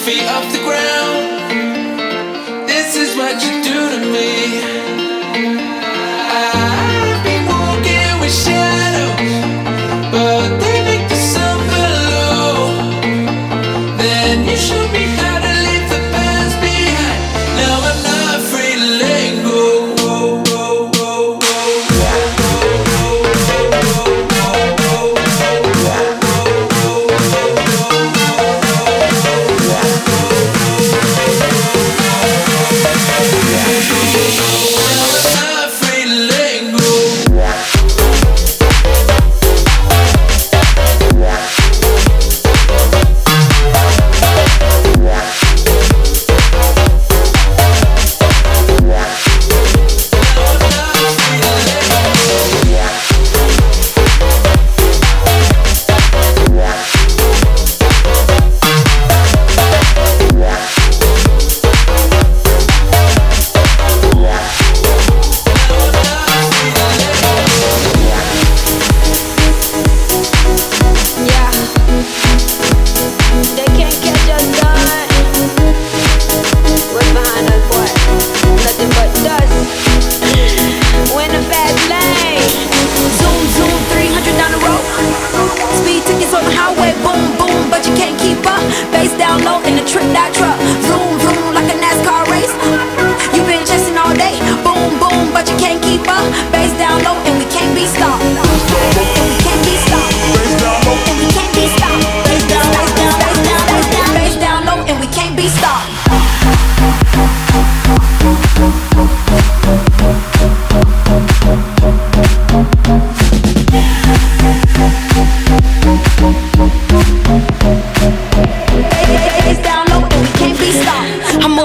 feet off the ground. This is what you do to me. I've been walking with shadows.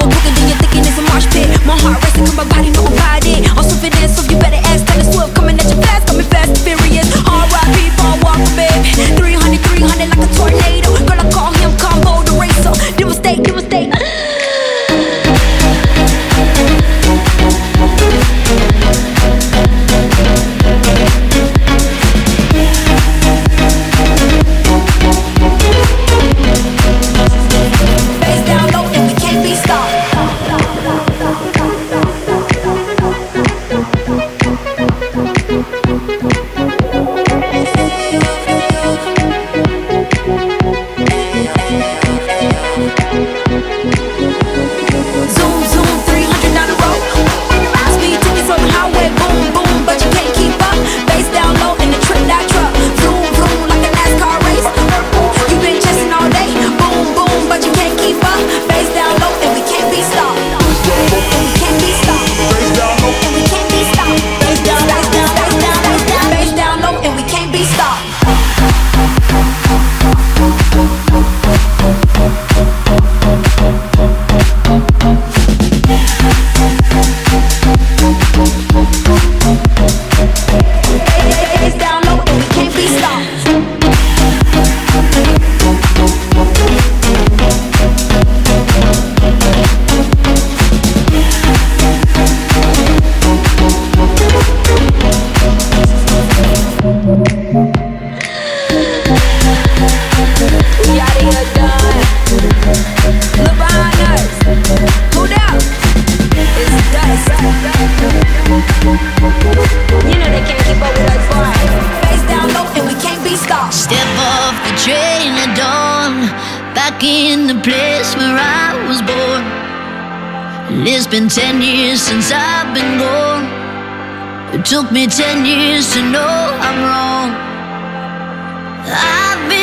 bigger than your it's a marsh pit. My heart racing, but my body no years since I've been gone. It took me ten years to know I'm wrong. I've been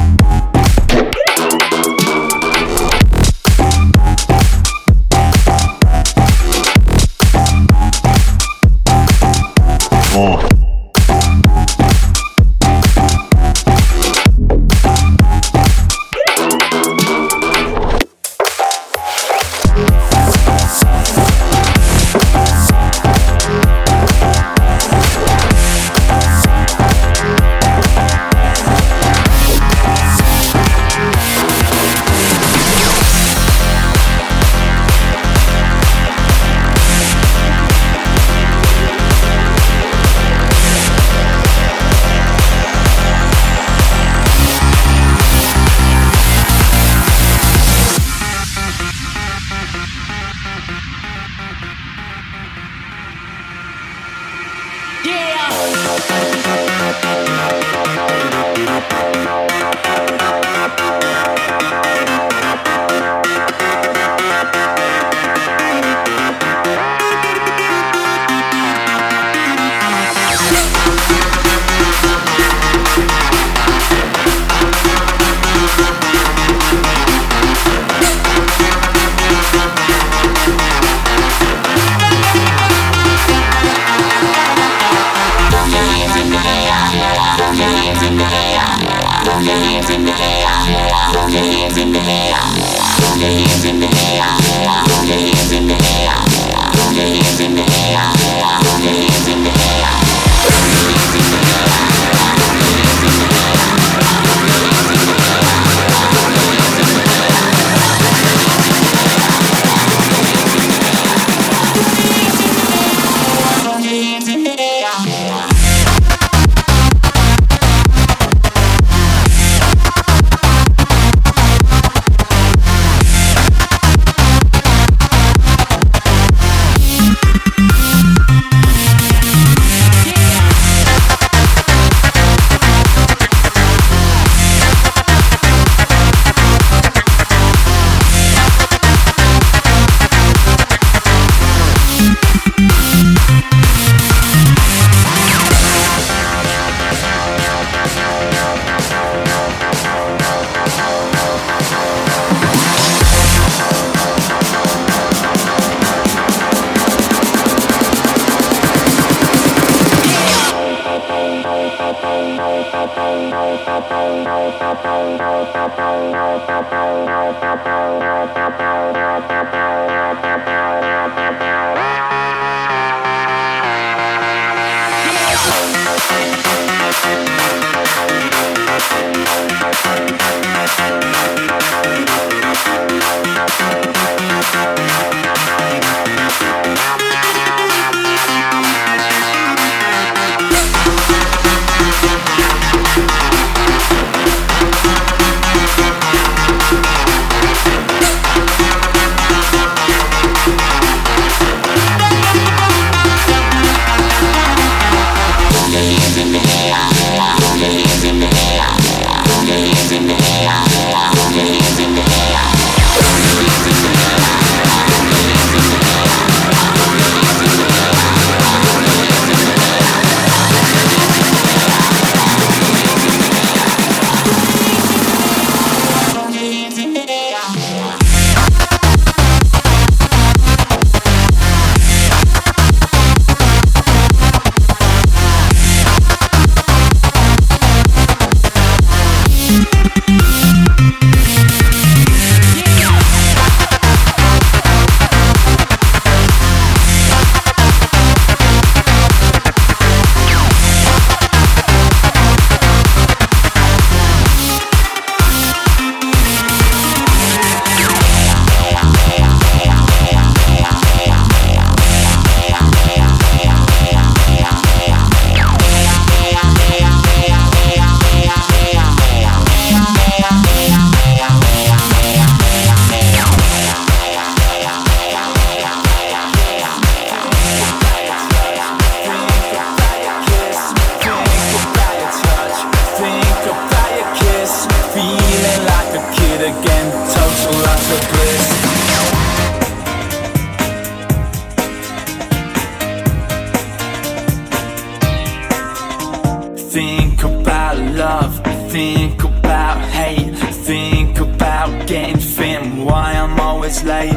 I'm late.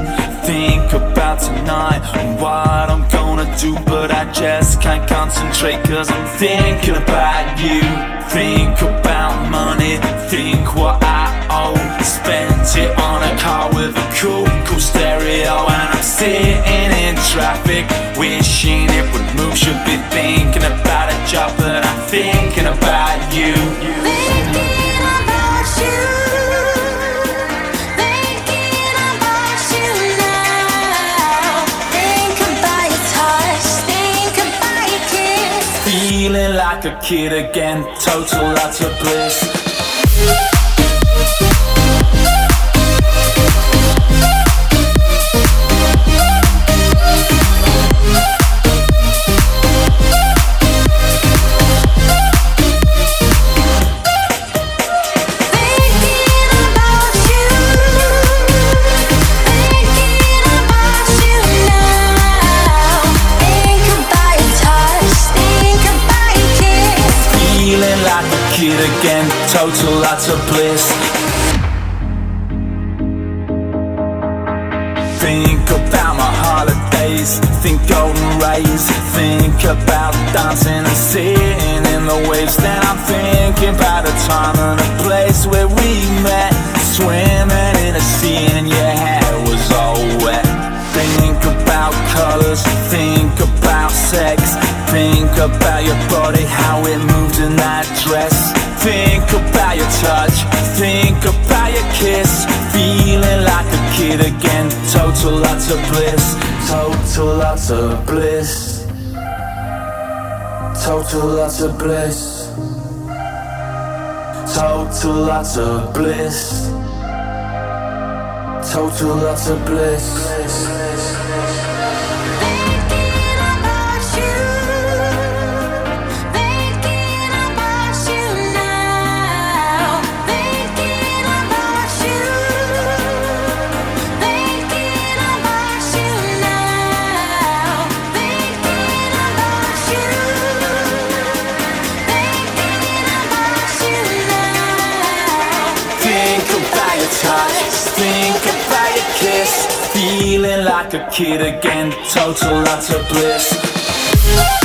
Think about tonight and what I'm gonna do, but I just can't concentrate cause I'm thinking about you. Think about money, think what I owe. Spent it on a car with a cool, cool stereo, and I'm sitting in traffic, wishing it would move. Should be thinking about a job, but I'm thinking about you. Feeling like a kid again, total utter bliss. Again, lots of bliss. Think about my holidays, think golden rays, think about dancing and sitting in the waves. Then I'm thinking about a time and a place where we met, swimming in a sea and your hair was all wet. Think about colors, think about sex, think about your body, how it moved in that dress. Think about your touch, think about your kiss, feeling like a kid again, total lots of bliss, total lots of bliss, total lots of bliss, total utter bliss, total utter bliss. Thinking Feeling like a kid again, total utter bliss.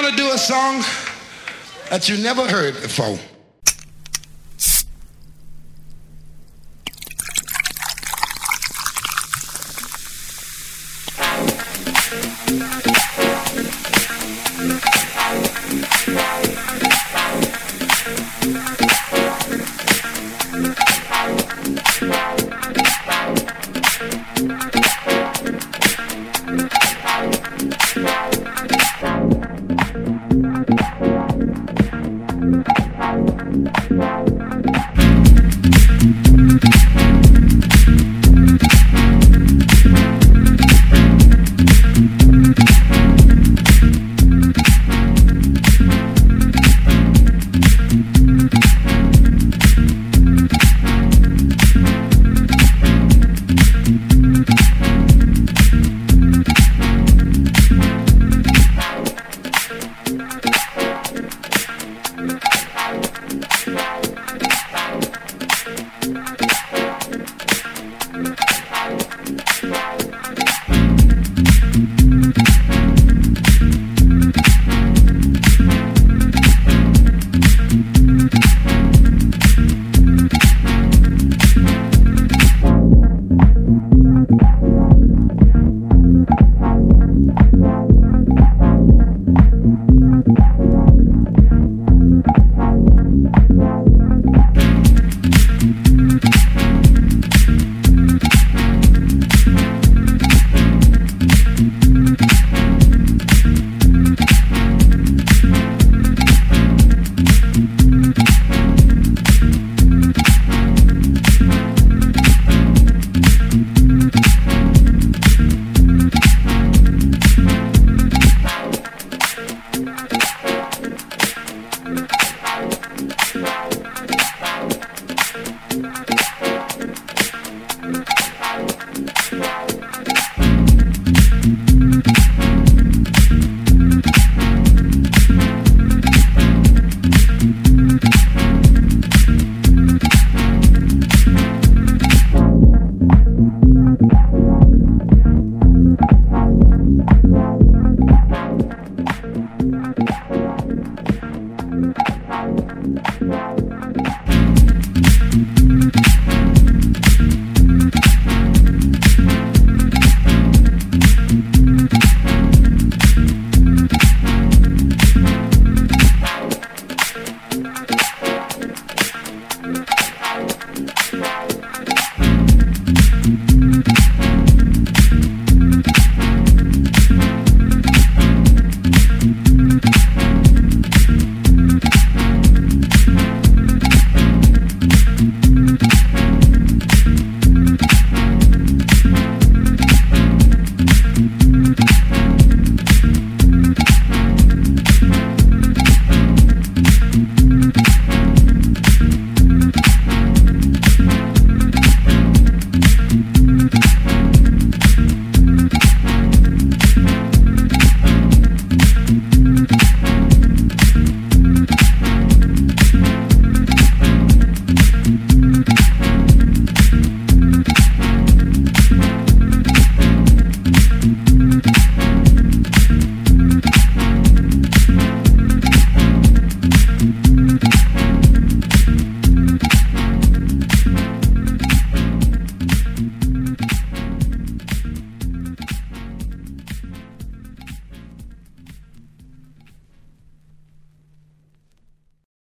going to do a song that you never heard before.